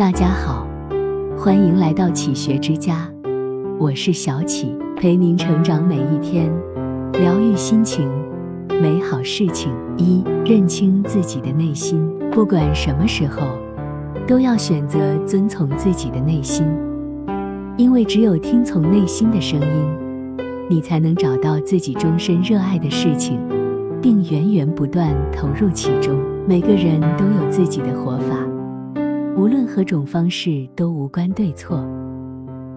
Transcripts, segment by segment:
大家好，欢迎来到启学之家，我是小启，陪您成长每一天，疗愈心情，美好事情。一、认清自己的内心，不管什么时候，都要选择遵从自己的内心，因为只有听从内心的声音，你才能找到自己终身热爱的事情，并源源不断投入其中。每个人都有自己的活法。无论何种方式都无关对错，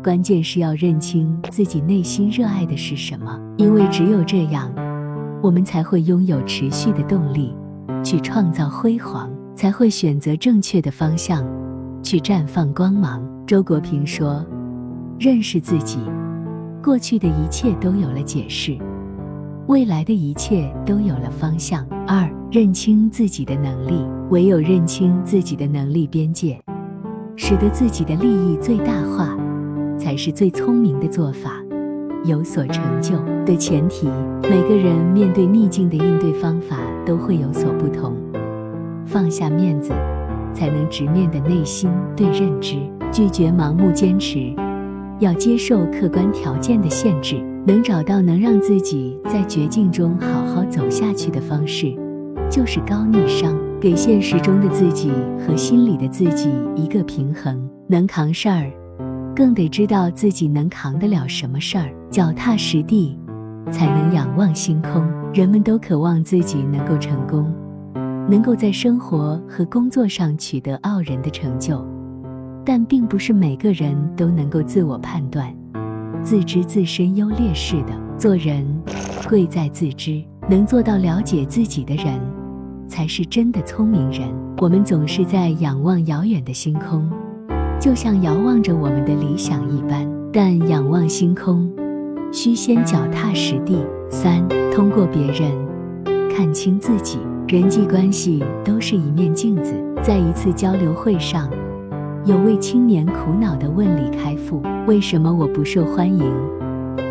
关键是要认清自己内心热爱的是什么，因为只有这样，我们才会拥有持续的动力，去创造辉煌，才会选择正确的方向，去绽放光芒。周国平说：“认识自己，过去的一切都有了解释，未来的一切都有了方向。”二。认清自己的能力，唯有认清自己的能力边界，使得自己的利益最大化，才是最聪明的做法。有所成就的前提，每个人面对逆境的应对方法都会有所不同。放下面子，才能直面的内心对认知，拒绝盲目坚持，要接受客观条件的限制，能找到能让自己在绝境中好好走下去的方式。就是高逆商，给现实中的自己和心里的自己一个平衡。能扛事儿，更得知道自己能扛得了什么事儿。脚踏实地，才能仰望星空。人们都渴望自己能够成功，能够在生活和工作上取得傲人的成就，但并不是每个人都能够自我判断，自知自身优劣势的。做人，贵在自知，能做到了解自己的人。才是真的聪明人。我们总是在仰望遥远的星空，就像遥望着我们的理想一般。但仰望星空，需先脚踏实地。三，通过别人看清自己。人际关系都是一面镜子。在一次交流会上，有位青年苦恼地问李开复：“为什么我不受欢迎？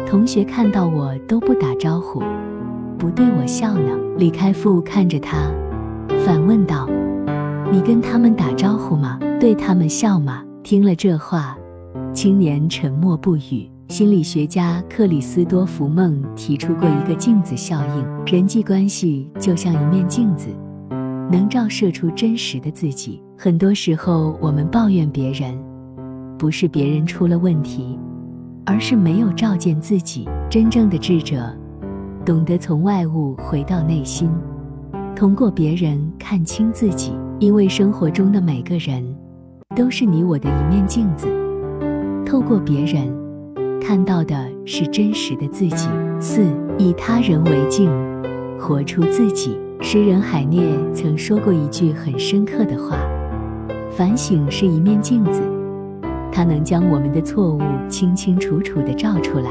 同学看到我都不打招呼，不对我笑呢？”李开复看着他。反问道：“你跟他们打招呼吗？对他们笑吗？”听了这话，青年沉默不语。心理学家克里斯多福·梦提出过一个镜子效应：人际关系就像一面镜子，能照射出真实的自己。很多时候，我们抱怨别人，不是别人出了问题，而是没有照见自己。真正的智者，懂得从外物回到内心。通过别人看清自己，因为生活中的每个人都是你我的一面镜子。透过别人看到的是真实的自己。四，以他人为镜，活出自己。诗人海涅曾说过一句很深刻的话：反省是一面镜子，它能将我们的错误清清楚楚地照出来，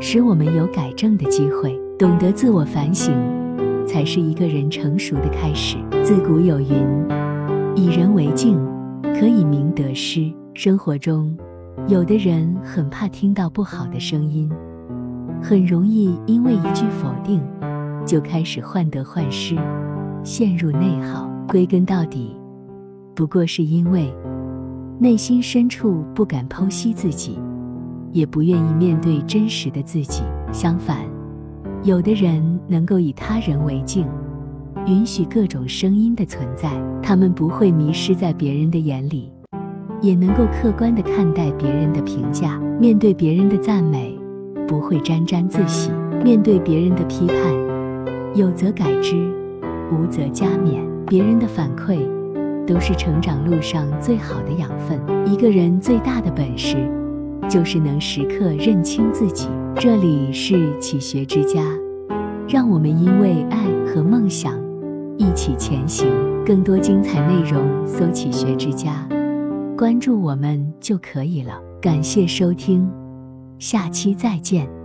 使我们有改正的机会。懂得自我反省。才是一个人成熟的开始。自古有云：“以人为镜，可以明得失。”生活中，有的人很怕听到不好的声音，很容易因为一句否定，就开始患得患失，陷入内耗。归根到底，不过是因为内心深处不敢剖析自己，也不愿意面对真实的自己。相反，有的人能够以他人为镜，允许各种声音的存在，他们不会迷失在别人的眼里，也能够客观地看待别人的评价。面对别人的赞美，不会沾沾自喜；面对别人的批判，有则改之，无则加勉。别人的反馈，都是成长路上最好的养分。一个人最大的本事，就是能时刻认清自己。这里是启学之家，让我们因为爱和梦想一起前行。更多精彩内容，搜“启学之家”，关注我们就可以了。感谢收听，下期再见。